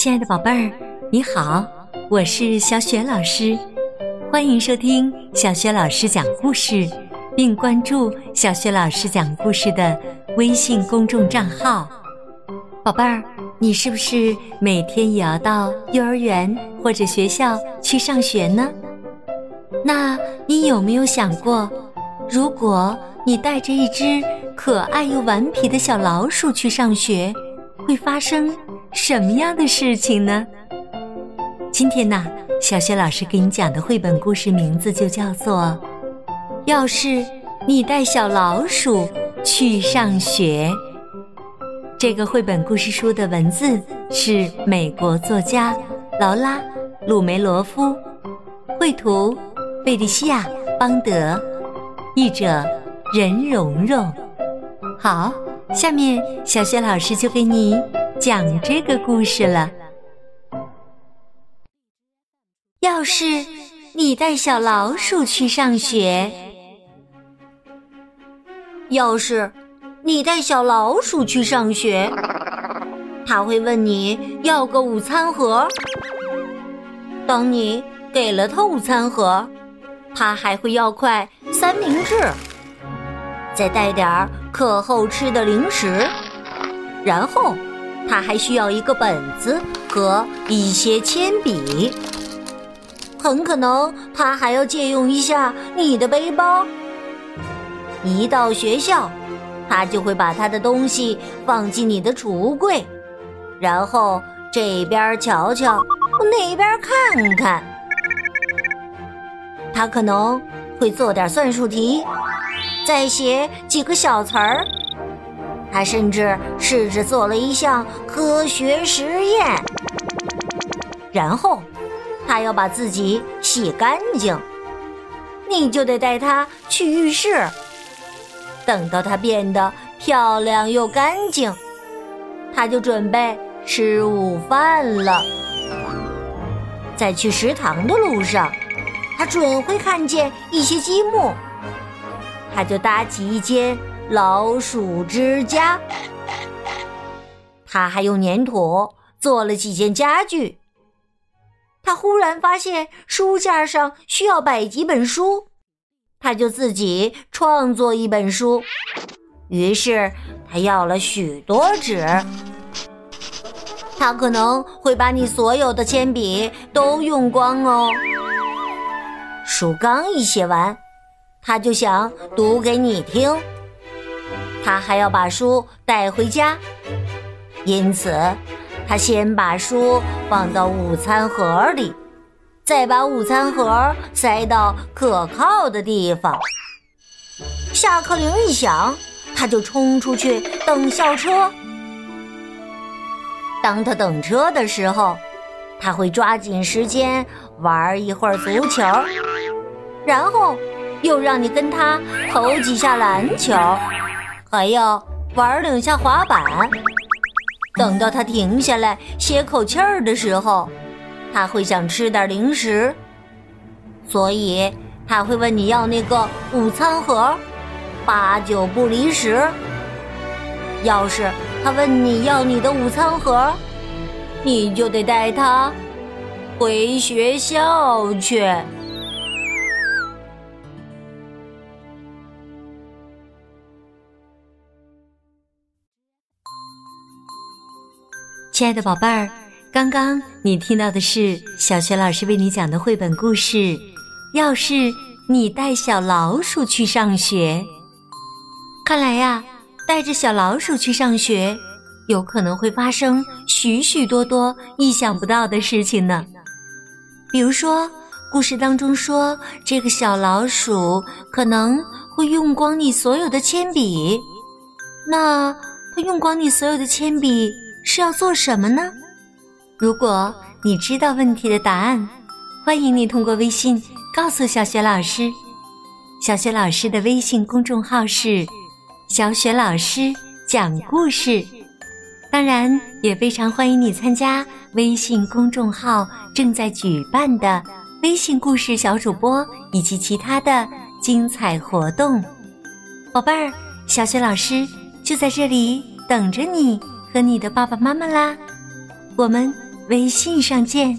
亲爱的宝贝儿，你好，我是小雪老师，欢迎收听小雪老师讲故事，并关注小雪老师讲故事的微信公众账号。宝贝儿，你是不是每天也要到幼儿园或者学校去上学呢？那你有没有想过，如果你带着一只可爱又顽皮的小老鼠去上学，会发生？什么样的事情呢？今天呢，小雪老师给你讲的绘本故事名字就叫做《要是你带小老鼠去上学》。这个绘本故事书的文字是美国作家劳拉·鲁梅罗夫，绘图费利西亚·邦德，译者任蓉蓉。好，下面小雪老师就给你。讲这个故事了。要是你带小老鼠去上学，要是你带小老鼠去上学，他会问你要个午餐盒。当你给了他午餐盒，他还会要块三明治，再带点课后吃的零食，然后。他还需要一个本子和一些铅笔，很可能他还要借用一下你的背包。一到学校，他就会把他的东西放进你的储物柜，然后这边瞧瞧，那边看看。他可能会做点算术题，再写几个小词儿。他甚至试着做了一项科学实验，然后他要把自己洗干净，你就得带他去浴室。等到他变得漂亮又干净，他就准备吃午饭了。在去食堂的路上，他准会看见一些积木，他就搭起一间。老鼠之家，他还用粘土做了几件家具。他忽然发现书架上需要摆几本书，他就自己创作一本书。于是他要了许多纸。他可能会把你所有的铅笔都用光哦。书刚一写完，他就想读给你听。他还要把书带回家，因此他先把书放到午餐盒里，再把午餐盒塞到可靠的地方。下课铃一响，他就冲出去等校车。当他等车的时候，他会抓紧时间玩一会儿足球，然后又让你跟他投几下篮球。还要玩两下滑板，等到他停下来歇口气儿的时候，他会想吃点零食，所以他会问你要那个午餐盒，八九不离十。要是他问你要你的午餐盒，你就得带他回学校去。亲爱的宝贝儿，刚刚你听到的是小学老师为你讲的绘本故事。要是你带小老鼠去上学，看来呀，带着小老鼠去上学，有可能会发生许许多多意想不到的事情呢。比如说，故事当中说，这个小老鼠可能会用光你所有的铅笔。那它用光你所有的铅笔？是要做什么呢？如果你知道问题的答案，欢迎你通过微信告诉小雪老师。小雪老师的微信公众号是“小雪老师讲故事”。当然，也非常欢迎你参加微信公众号正在举办的微信故事小主播以及其他的精彩活动。宝贝儿，小雪老师就在这里等着你。和你的爸爸妈妈啦，我们微信上见。